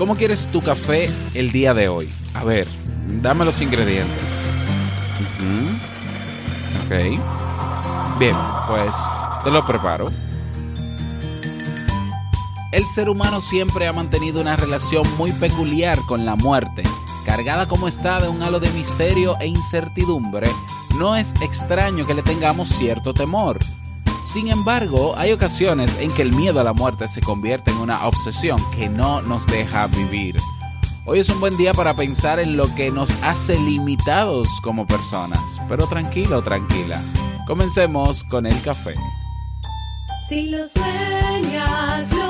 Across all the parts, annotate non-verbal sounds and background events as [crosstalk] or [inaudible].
¿Cómo quieres tu café el día de hoy? A ver, dame los ingredientes. Ok. Bien, pues te lo preparo. El ser humano siempre ha mantenido una relación muy peculiar con la muerte. Cargada como está de un halo de misterio e incertidumbre, no es extraño que le tengamos cierto temor. Sin embargo, hay ocasiones en que el miedo a la muerte se convierte en una obsesión que no nos deja vivir. Hoy es un buen día para pensar en lo que nos hace limitados como personas, pero tranquilo, tranquila. Comencemos con el café. Si lo sueñas, lo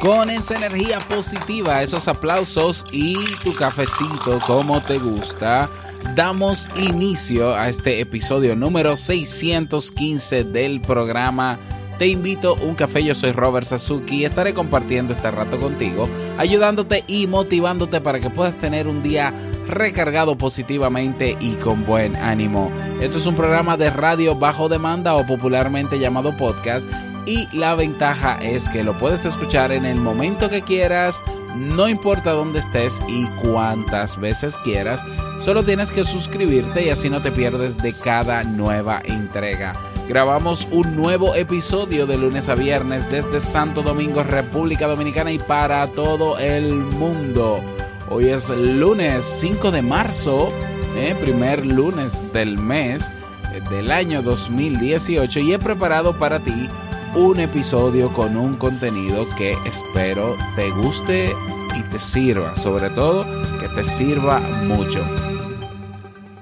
Con esa energía positiva, esos aplausos y tu cafecito como te gusta, damos inicio a este episodio número 615 del programa. Te invito a un café, yo soy Robert Sasuki y estaré compartiendo este rato contigo, ayudándote y motivándote para que puedas tener un día recargado positivamente y con buen ánimo. Esto es un programa de radio bajo demanda o popularmente llamado podcast y la ventaja es que lo puedes escuchar en el momento que quieras, no importa dónde estés y cuántas veces quieras, solo tienes que suscribirte y así no te pierdes de cada nueva entrega. Grabamos un nuevo episodio de lunes a viernes desde Santo Domingo, República Dominicana y para todo el mundo. Hoy es lunes 5 de marzo, eh, primer lunes del mes eh, del año 2018 y he preparado para ti un episodio con un contenido que espero te guste y te sirva, sobre todo que te sirva mucho.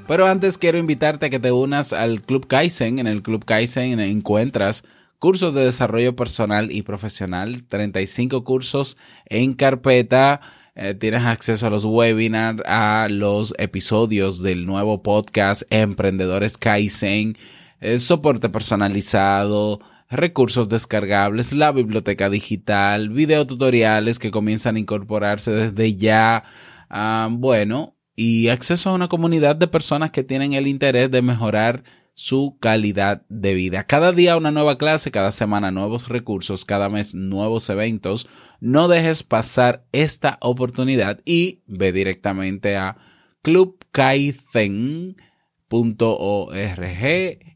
Pero antes quiero invitarte a que te unas al Club Kaizen. En el Club Kaizen encuentras cursos de desarrollo personal y profesional, 35 cursos en carpeta. Eh, tienes acceso a los webinars, a los episodios del nuevo podcast Emprendedores Kaizen, soporte personalizado, recursos descargables, la biblioteca digital, videotutoriales que comienzan a incorporarse desde ya. Ah, bueno, y acceso a una comunidad de personas que tienen el interés de mejorar su calidad de vida. Cada día una nueva clase, cada semana nuevos recursos, cada mes nuevos eventos. No dejes pasar esta oportunidad y ve directamente a clubkaizen.org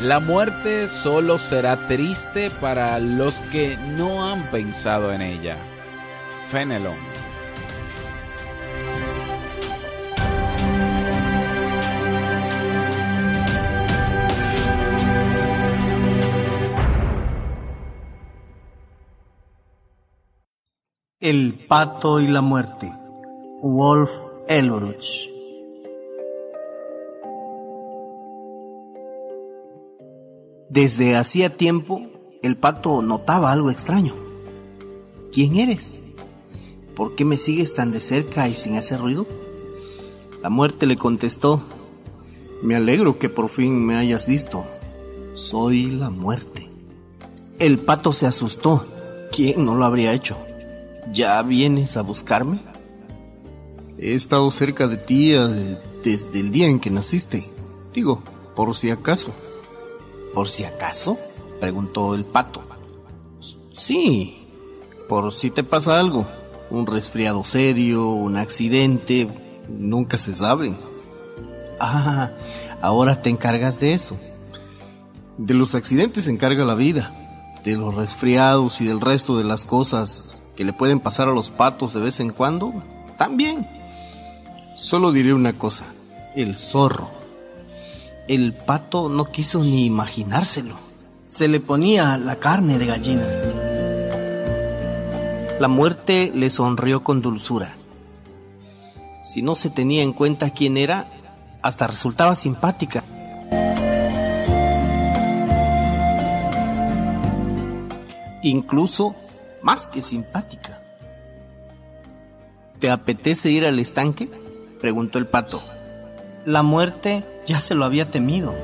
La muerte solo será triste para los que no han pensado en ella. Fenelon. El pato y la muerte. Wolf Ehlers. Desde hacía tiempo, el pato notaba algo extraño. ¿Quién eres? ¿Por qué me sigues tan de cerca y sin hacer ruido? La muerte le contestó, me alegro que por fin me hayas visto. Soy la muerte. El pato se asustó. ¿Quién no lo habría hecho? ¿Ya vienes a buscarme? He estado cerca de ti eh, desde el día en que naciste. Digo, por si acaso. ¿Por si acaso? preguntó el pato. Sí, por si te pasa algo. Un resfriado serio, un accidente, nunca se sabe. Ah, ahora te encargas de eso. De los accidentes se encarga la vida, de los resfriados y del resto de las cosas que le pueden pasar a los patos de vez en cuando, también. Solo diré una cosa, el zorro. El pato no quiso ni imaginárselo. Se le ponía la carne de gallina. La muerte le sonrió con dulzura. Si no se tenía en cuenta quién era, hasta resultaba simpática. Incluso más que simpática. ¿Te apetece ir al estanque? preguntó el pato. La muerte ya se lo había temido.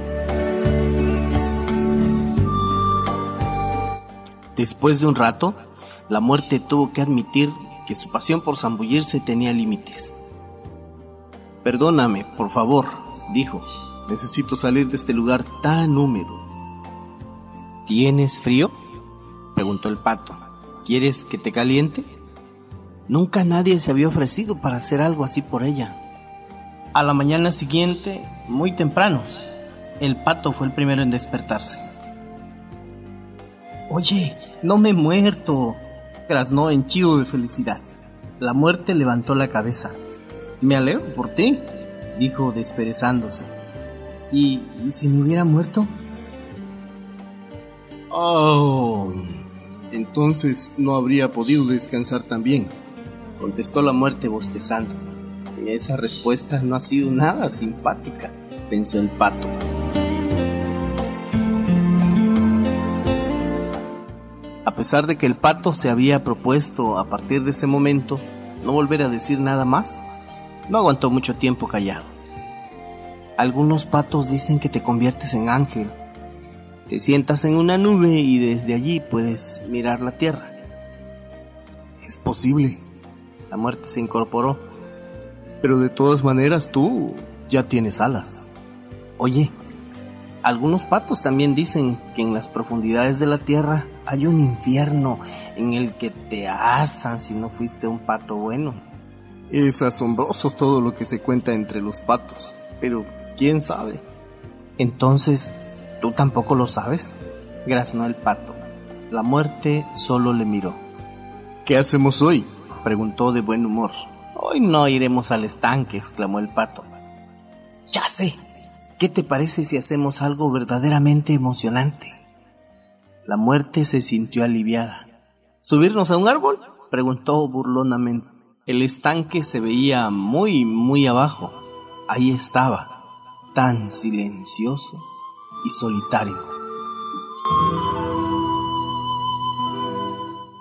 Después de un rato, la muerte tuvo que admitir que su pasión por zambullirse tenía límites. Perdóname, por favor, dijo. Necesito salir de este lugar tan húmedo. ¿Tienes frío? preguntó el pato. ¿Quieres que te caliente? Nunca nadie se había ofrecido para hacer algo así por ella. A la mañana siguiente, muy temprano, el pato fue el primero en despertarse. Oye, no me he muerto, graznó henchido de felicidad. La muerte levantó la cabeza. Me alegro por ti, dijo desperezándose. ¿Y, y si me hubiera muerto? Oh, entonces no habría podido descansar también, contestó la muerte bostezando. Esa respuesta no ha sido nada simpática, pensó el pato. A pesar de que el pato se había propuesto a partir de ese momento no volver a decir nada más, no aguantó mucho tiempo callado. Algunos patos dicen que te conviertes en ángel. Te sientas en una nube y desde allí puedes mirar la tierra. Es posible. La muerte se incorporó. Pero de todas maneras tú ya tienes alas. Oye, algunos patos también dicen que en las profundidades de la tierra hay un infierno en el que te asan si no fuiste un pato bueno. Es asombroso todo lo que se cuenta entre los patos, pero quién sabe. Entonces, ¿tú tampoco lo sabes? graznó el pato. La muerte solo le miró. ¿Qué hacemos hoy? preguntó de buen humor. Hoy no iremos al estanque, exclamó el pato. Ya sé. ¿Qué te parece si hacemos algo verdaderamente emocionante? La muerte se sintió aliviada. ¿Subirnos a un árbol? preguntó burlonamente. El estanque se veía muy, muy abajo. Ahí estaba, tan silencioso y solitario.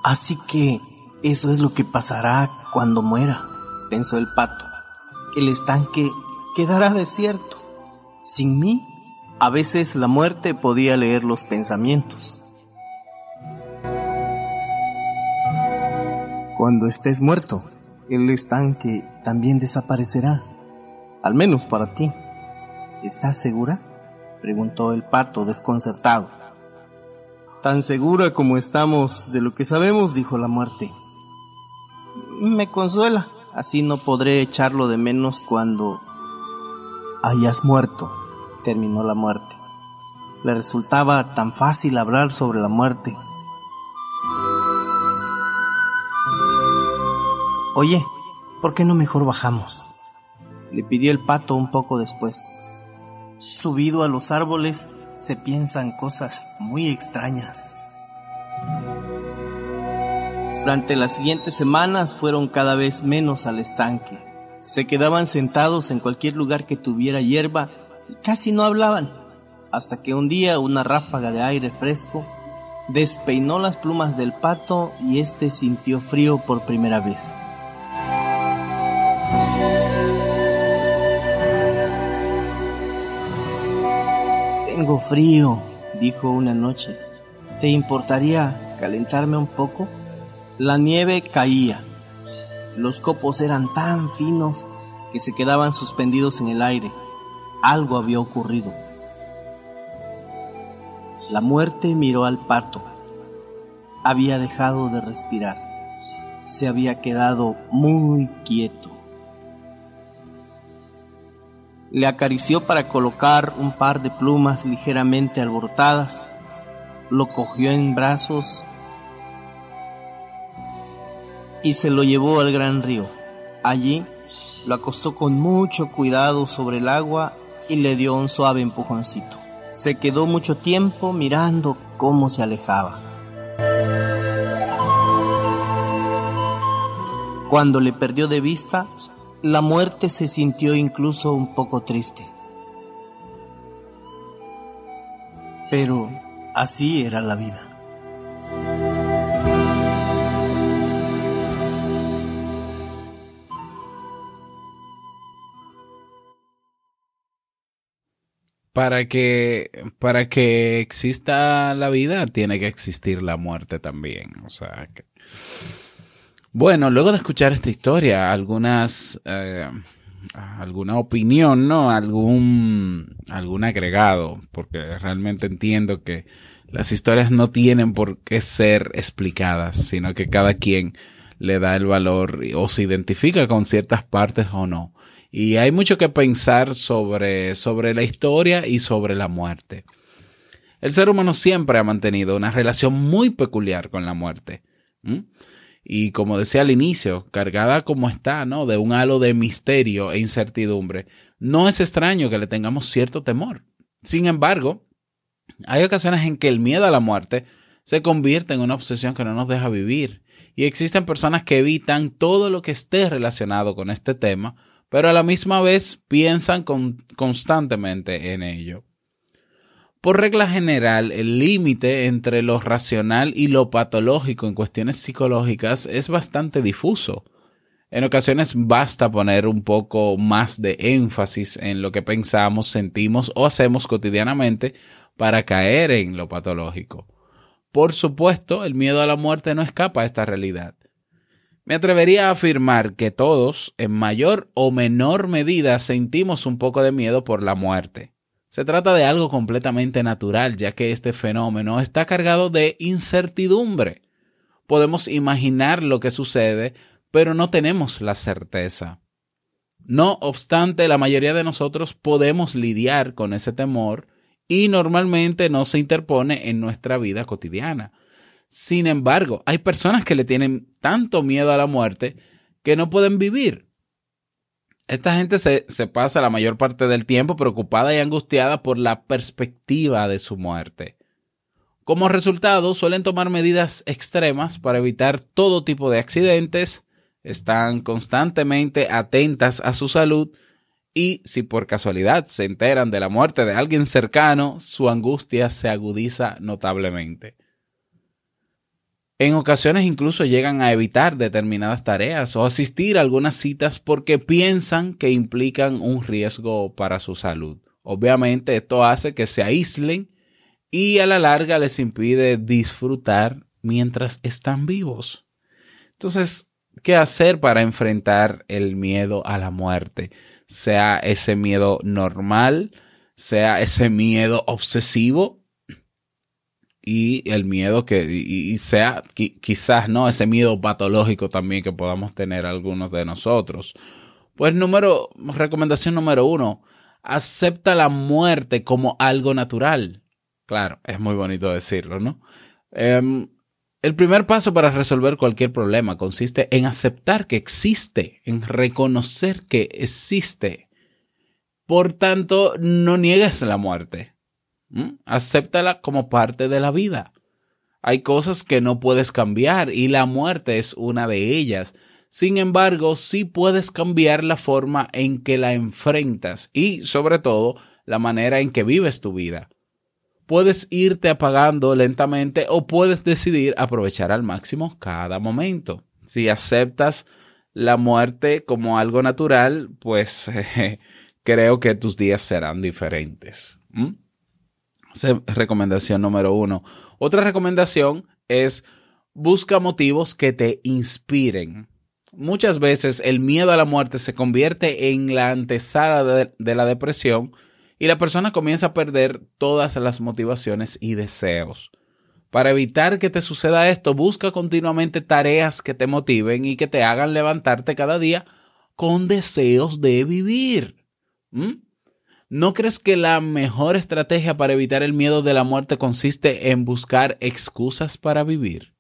Así que eso es lo que pasará cuando muera, pensó el pato. El estanque quedará desierto. Sin mí, a veces la muerte podía leer los pensamientos. Cuando estés muerto, el estanque también desaparecerá. Al menos para ti. ¿Estás segura? preguntó el pato desconcertado. Tan segura como estamos de lo que sabemos, dijo la muerte. Me consuela, así no podré echarlo de menos cuando hayas muerto, terminó la muerte. Le resultaba tan fácil hablar sobre la muerte. Oye, ¿por qué no mejor bajamos? Le pidió el pato un poco después. Subido a los árboles se piensan cosas muy extrañas. Durante las siguientes semanas fueron cada vez menos al estanque. Se quedaban sentados en cualquier lugar que tuviera hierba y casi no hablaban, hasta que un día una ráfaga de aire fresco despeinó las plumas del pato y éste sintió frío por primera vez. Tengo frío, dijo una noche. ¿Te importaría calentarme un poco? La nieve caía. Los copos eran tan finos que se quedaban suspendidos en el aire. Algo había ocurrido. La muerte miró al pato. Había dejado de respirar. Se había quedado muy quieto. Le acarició para colocar un par de plumas ligeramente alborotadas. Lo cogió en brazos y se lo llevó al gran río. Allí lo acostó con mucho cuidado sobre el agua y le dio un suave empujoncito. Se quedó mucho tiempo mirando cómo se alejaba. Cuando le perdió de vista, la muerte se sintió incluso un poco triste. Pero así era la vida. Para que, para que exista la vida, tiene que existir la muerte también. O sea, que... Bueno, luego de escuchar esta historia, algunas, eh, alguna opinión, ¿no? Algún, algún agregado, porque realmente entiendo que las historias no tienen por qué ser explicadas, sino que cada quien le da el valor o se identifica con ciertas partes o no. Y hay mucho que pensar sobre, sobre la historia y sobre la muerte. El ser humano siempre ha mantenido una relación muy peculiar con la muerte. Y como decía al inicio, cargada como está, ¿no? De un halo de misterio e incertidumbre, no es extraño que le tengamos cierto temor. Sin embargo, hay ocasiones en que el miedo a la muerte se convierte en una obsesión que no nos deja vivir. Y existen personas que evitan todo lo que esté relacionado con este tema pero a la misma vez piensan con, constantemente en ello. Por regla general, el límite entre lo racional y lo patológico en cuestiones psicológicas es bastante difuso. En ocasiones basta poner un poco más de énfasis en lo que pensamos, sentimos o hacemos cotidianamente para caer en lo patológico. Por supuesto, el miedo a la muerte no escapa a esta realidad. Me atrevería a afirmar que todos, en mayor o menor medida, sentimos un poco de miedo por la muerte. Se trata de algo completamente natural, ya que este fenómeno está cargado de incertidumbre. Podemos imaginar lo que sucede, pero no tenemos la certeza. No obstante, la mayoría de nosotros podemos lidiar con ese temor y normalmente no se interpone en nuestra vida cotidiana. Sin embargo, hay personas que le tienen tanto miedo a la muerte que no pueden vivir. Esta gente se, se, pasa la mayor parte del tiempo preocupada y angustiada por la perspectiva de su muerte. Como resultado, suelen tomar medidas extremas para evitar todo tipo de accidentes, están constantemente atentas a su salud y si por casualidad se enteran de la muerte de alguien cercano, su angustia se agudiza notablemente. En ocasiones incluso llegan a evitar determinadas tareas o asistir a algunas citas porque piensan que implican un riesgo para su salud. Obviamente esto hace que se aíslen y a la larga les impide disfrutar mientras están vivos. Entonces, ¿qué hacer para enfrentar el miedo a la muerte? Sea ese miedo normal, sea ese miedo obsesivo y el miedo que y, sea qui, quizás no ese miedo patológico también que podamos tener algunos de nosotros. Pues número recomendación número uno acepta la muerte como algo natural. Claro es muy bonito decirlo no um, el primer paso para resolver cualquier problema consiste en aceptar que existe en reconocer que existe. Por tanto no niegues la muerte ¿Mm? Acéptala como parte de la vida. Hay cosas que no puedes cambiar y la muerte es una de ellas. Sin embargo, sí puedes cambiar la forma en que la enfrentas y, sobre todo, la manera en que vives tu vida. Puedes irte apagando lentamente o puedes decidir aprovechar al máximo cada momento. Si aceptas la muerte como algo natural, pues [laughs] creo que tus días serán diferentes. ¿Mm? Esa es recomendación número uno. Otra recomendación es busca motivos que te inspiren. Muchas veces el miedo a la muerte se convierte en la antesala de, la depresión y la persona comienza a perder todas las motivaciones y deseos. Para evitar que te suceda esto, busca continuamente tareas que te motiven y que te hagan levantarte cada día con deseos de vivir. ¿Mm? ¿No crees que la mejor estrategia para evitar el miedo de la muerte consiste en buscar excusas para vivir?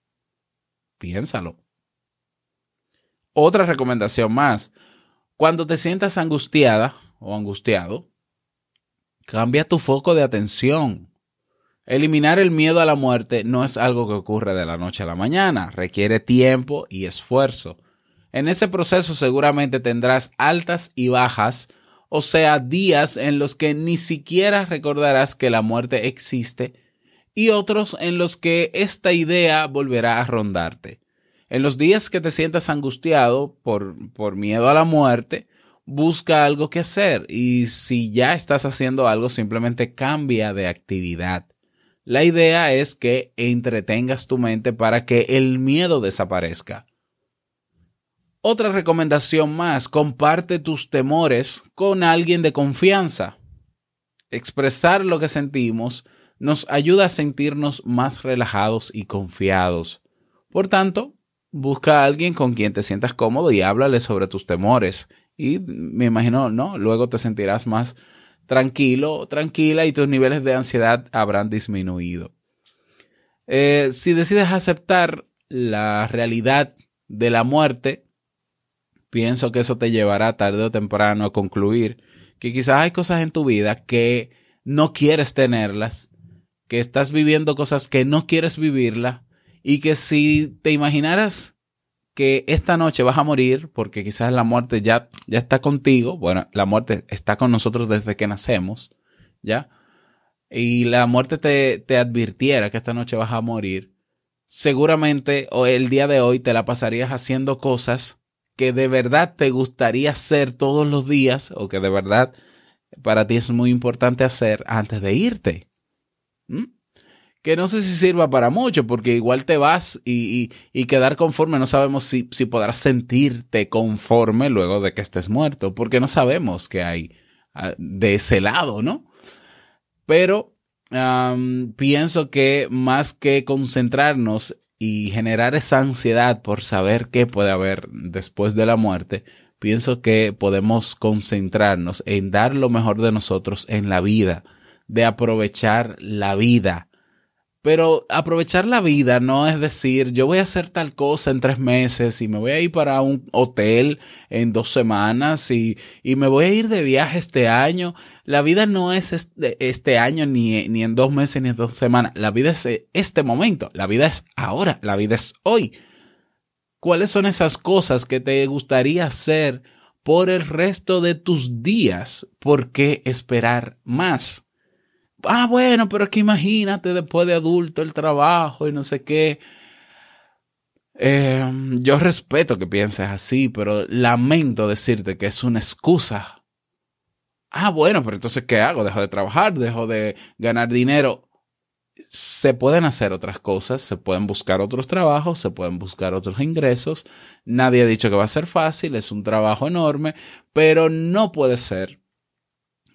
Piénsalo. Otra recomendación más. Cuando te sientas angustiada o angustiado, cambia tu foco de atención. Eliminar el miedo a la muerte no es algo que ocurre de la noche a la mañana, requiere tiempo y esfuerzo. En ese proceso seguramente tendrás altas y bajas, o sea, días en los que ni siquiera recordarás que la muerte existe y otros en los que esta idea volverá a rondarte. En los días que te sientas angustiado por, por miedo a la muerte, busca algo que hacer y si ya estás haciendo algo, simplemente cambia de actividad. La idea es que entretengas tu mente para que el miedo desaparezca. Otra recomendación más, comparte tus temores con alguien de confianza. Expresar lo que sentimos nos ayuda a sentirnos más relajados y confiados. Por tanto, busca a alguien con quien te sientas cómodo y háblale sobre tus temores. Y me imagino, ¿no? Luego te sentirás más tranquilo, tranquila y tus niveles de ansiedad habrán disminuido. Eh, si decides aceptar la realidad de la muerte, pienso que eso te llevará tarde o temprano a concluir que quizás hay cosas en tu vida que no quieres tenerlas, que estás viviendo cosas que no quieres vivirlas y que si te imaginaras que esta noche vas a morir porque quizás la muerte ya, ya está contigo, bueno, la muerte está con nosotros desde que nacemos, ¿ya? Y la muerte te, te advirtiera que esta noche vas a morir, seguramente o el día de hoy te la pasarías haciendo cosas que de verdad te gustaría hacer todos los días o que de verdad para ti es muy importante hacer antes de irte. ¿Mm? Que no sé si sirva para mucho, porque igual te vas y, y, y quedar conforme, no sabemos si, si, podrás sentirte conforme luego de que estés muerto, porque no sabemos qué hay uh, de ese lado, ¿no? Pero pienso que más que concentrarnos y generar esa ansiedad por saber qué puede haber después de la muerte, pienso que podemos concentrarnos en dar lo mejor de nosotros en la vida, de aprovechar la vida. Pero aprovechar la vida no es decir, yo voy a hacer tal cosa en tres meses y me voy a ir para un hotel en dos semanas y, y me voy a ir de viaje este año. La vida no es este, año ni, ni en dos meses ni en dos semanas. La vida es este momento. La vida es ahora. La vida es hoy. ¿Cuáles son esas cosas que te gustaría hacer por el resto de tus días? ¿Por qué esperar más? Ah, bueno, pero es que imagínate después de adulto el trabajo y no sé qué. Eh, yo respeto que pienses así, pero lamento decirte que es una excusa. Ah, bueno, pero entonces, ¿qué hago? Dejo de trabajar, dejo de ganar dinero. Se pueden hacer otras cosas, se pueden buscar otros trabajos, se pueden buscar otros ingresos. Nadie ha dicho que va a ser fácil, es un trabajo enorme, pero no puede ser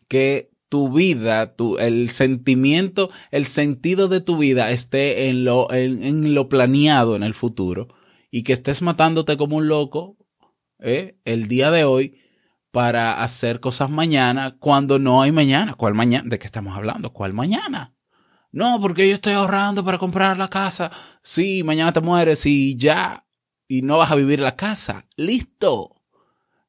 que tu vida, tu, el sentimiento, el sentido de tu vida esté en lo, en, en lo planeado en el futuro y que estés matándote como un loco ¿eh? el día de hoy para hacer cosas mañana cuando no hay mañana. ¿Cuál mañana? ¿De qué estamos hablando? ¿Cuál mañana? No, porque yo estoy ahorrando para comprar la casa. Sí, mañana te mueres y ya. Y no vas a vivir la casa. Listo.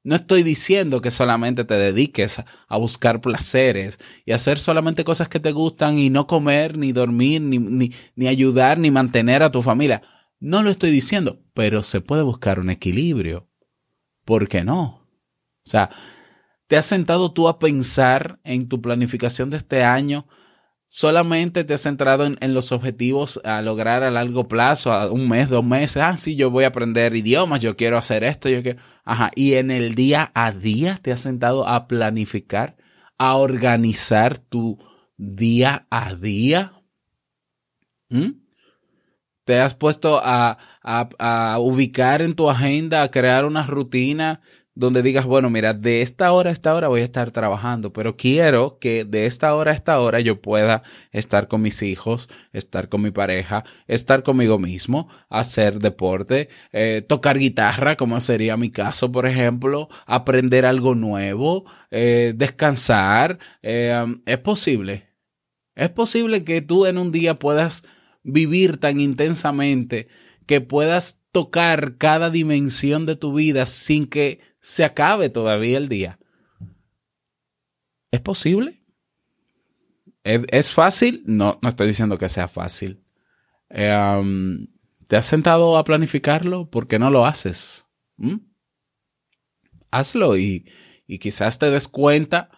No estoy diciendo que solamente te dediques a buscar placeres y hacer solamente cosas que te gustan y no comer, ni dormir, ni, ni, ni, ayudar, ni mantener a tu familia. No lo estoy diciendo, pero se puede buscar un equilibrio. ¿Por qué no? O sea, ¿te has sentado tú a pensar en tu planificación de este año? solamente te has centrado en, en, los objetivos a lograr a largo plazo, a un mes, dos meses. Ah, sí, yo voy a aprender idiomas, yo quiero hacer esto, yo quiero. Ajá. Y en el día a día te has sentado a planificar, a organizar tu día a día. ¿Mm? Te has puesto a, a, a ubicar en tu agenda, a crear una rutina donde digas, bueno, mira, de esta hora a esta hora voy a estar trabajando, pero quiero que de esta hora a esta hora yo pueda estar con mis hijos, estar con mi pareja, estar conmigo mismo, hacer deporte, eh, tocar guitarra, como sería mi caso, por ejemplo, aprender algo nuevo, eh, descansar. Eh, es posible. Es posible que tú en un día puedas vivir tan intensamente que puedas tocar cada dimensión de tu vida sin que se acabe todavía el día. ¿Es posible? ¿Es, fácil? No, no estoy diciendo que sea fácil. Um, ¿Te has sentado a planificarlo? ¿Por qué no lo haces? ¿Mm? Hazlo y, y quizás te des cuenta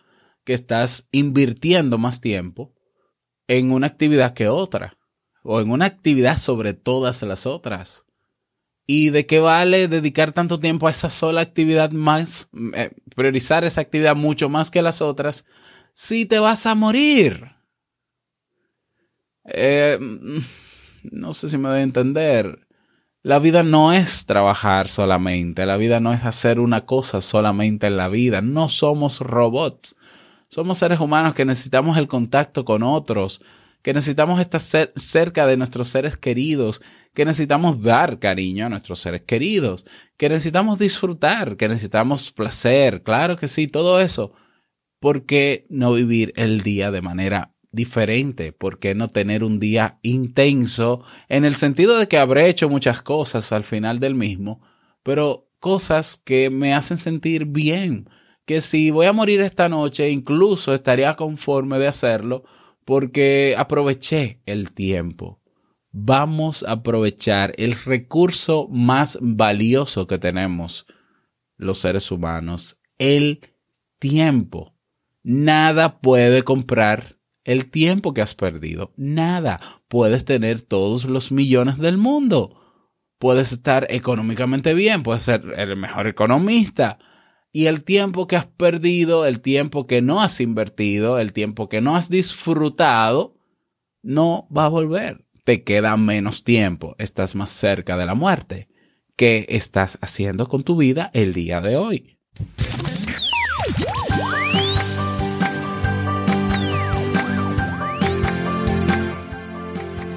que estás invirtiendo más tiempo en una actividad que otra, o en una actividad sobre todas las otras. ¿Y de qué vale dedicar tanto tiempo a esa sola actividad más, eh, priorizar esa actividad mucho más que las otras, si te vas a morir? Eh, no sé si me doy a entender. La vida no es trabajar solamente, la vida no es hacer una cosa solamente en la vida, no somos robots. Somos seres humanos que necesitamos el contacto con otros, que necesitamos estar cer- cerca de nuestros seres queridos, que necesitamos dar cariño a nuestros seres queridos, que necesitamos disfrutar, que necesitamos placer, claro que sí, todo eso. ¿Por qué no vivir el día de manera diferente? ¿Por qué no tener un día intenso en el sentido de que habré hecho muchas cosas al final del mismo, pero cosas que me hacen sentir bien? que si voy a morir esta noche, incluso estaría conforme de hacerlo porque aproveché el tiempo. Vamos a aprovechar el recurso más valioso que tenemos los seres humanos, el tiempo. Nada puede comprar el tiempo que has perdido. Nada. Puedes tener todos los millones del mundo. Puedes estar económicamente bien, puedes ser el mejor economista, y el tiempo que has perdido, el tiempo que no has invertido, el tiempo que no has disfrutado, no va a volver. Te queda menos tiempo, estás más cerca de la muerte. ¿Qué estás haciendo con tu vida el día de hoy?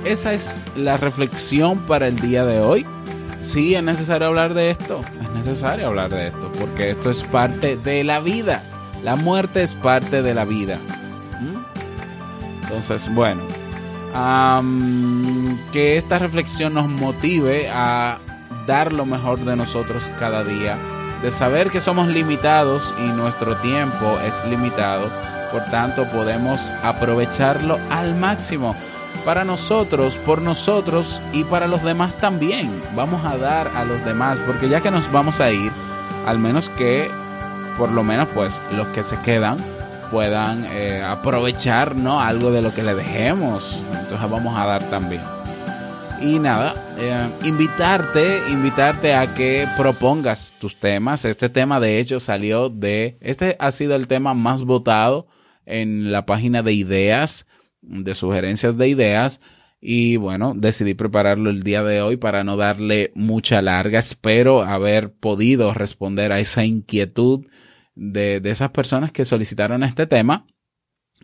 Esa es la reflexión para el día de hoy. Sí, es necesario hablar de esto. Es necesario hablar de esto porque esto es parte de la vida. La muerte es parte de la vida. ¿Mm? Entonces, bueno, am, que esta reflexión nos motive a dar lo mejor de nosotros cada día, de saber que somos limitados y nuestro tiempo es limitado, por tanto podemos aprovecharlo al máximo para nosotros, por nosotros y para los demás también. Vamos a dar a los demás, porque ya que nos vamos a ir, al menos que, por lo menos, pues los que se quedan puedan eh, aprovechar, ¿no? Algo de lo que le dejemos. Entonces vamos a dar también. Y nada, eh, invitarte, invitarte a que propongas tus temas. Este tema, de hecho, salió de. Este ha sido el tema más votado en la página de ideas, de sugerencias de ideas. Y bueno, decidí prepararlo el día de hoy para no darle mucha larga. Espero haber podido responder a esa inquietud de, de esas personas que solicitaron este tema.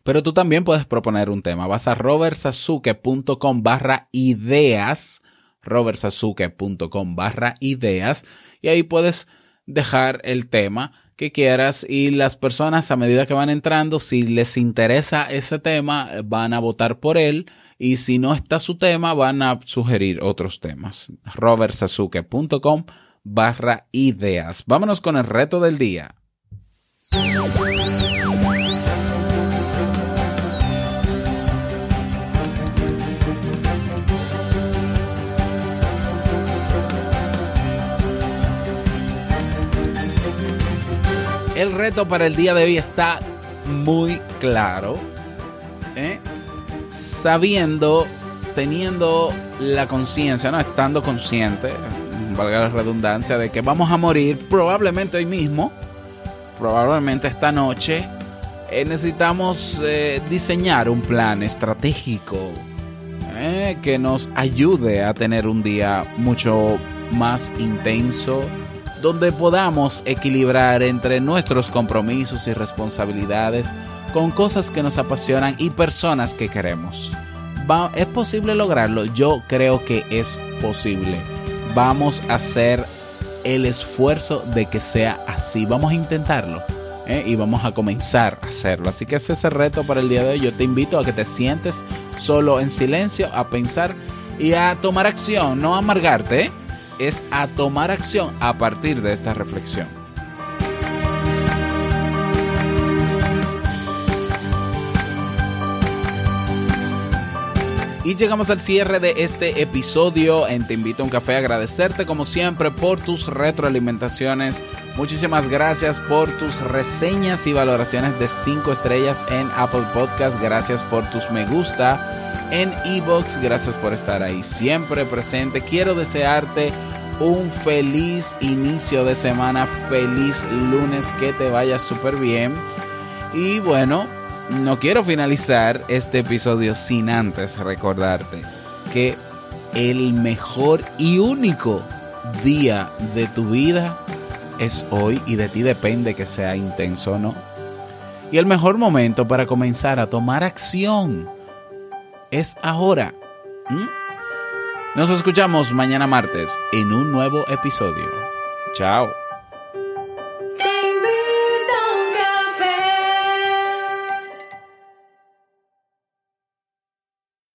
Pero tú también puedes proponer un tema. Vas a robertsazuke.com barra ideas, robertsazuke.com barra ideas, y ahí puedes dejar el tema que quieras y las personas a medida que van entrando, si les interesa ese tema, van a votar por él y si no está su tema, van a sugerir otros temas. robertsazuke.com barra ideas. Vámonos con el reto del día. Reto para el día de hoy está muy claro. ¿eh? Sabiendo, teniendo la conciencia, ¿no? Estando consciente, valga la redundancia, de que vamos a morir probablemente hoy mismo, probablemente esta noche. eh, necesitamos eh, diseñar un plan estratégico que nos ayude a tener un día mucho más intenso, donde podamos equilibrar entre nuestros compromisos y responsabilidades con cosas que nos apasionan y personas que queremos. ¿Es posible lograrlo? Yo creo que es posible. Vamos a hacer el esfuerzo de que sea así. Vamos a intentarlo. ¿eh? Y vamos a comenzar a hacerlo. Así que ese es el reto para el día de hoy. Yo te invito a que te sientes solo en silencio, a pensar y a tomar acción. No amargarte, ¿eh? Es a tomar acción a partir de esta reflexión. Y llegamos al cierre de este episodio en Te invito a un café. Agradecerte como siempre por tus retroalimentaciones. Muchísimas gracias por tus reseñas y valoraciones de 5 estrellas en Apple Podcast. Gracias por tus me gusta en Ebox. Gracias por estar ahí siempre presente. Quiero desearte un feliz inicio de semana. Feliz lunes. Que te vaya súper bien. Y bueno, no quiero finalizar este episodio sin antes recordarte que el mejor y único día de tu vida es hoy y de ti depende que sea intenso o no. Y el mejor momento para comenzar a tomar acción es ahora. ¿Mm? Nos escuchamos mañana martes en un nuevo episodio. Chao.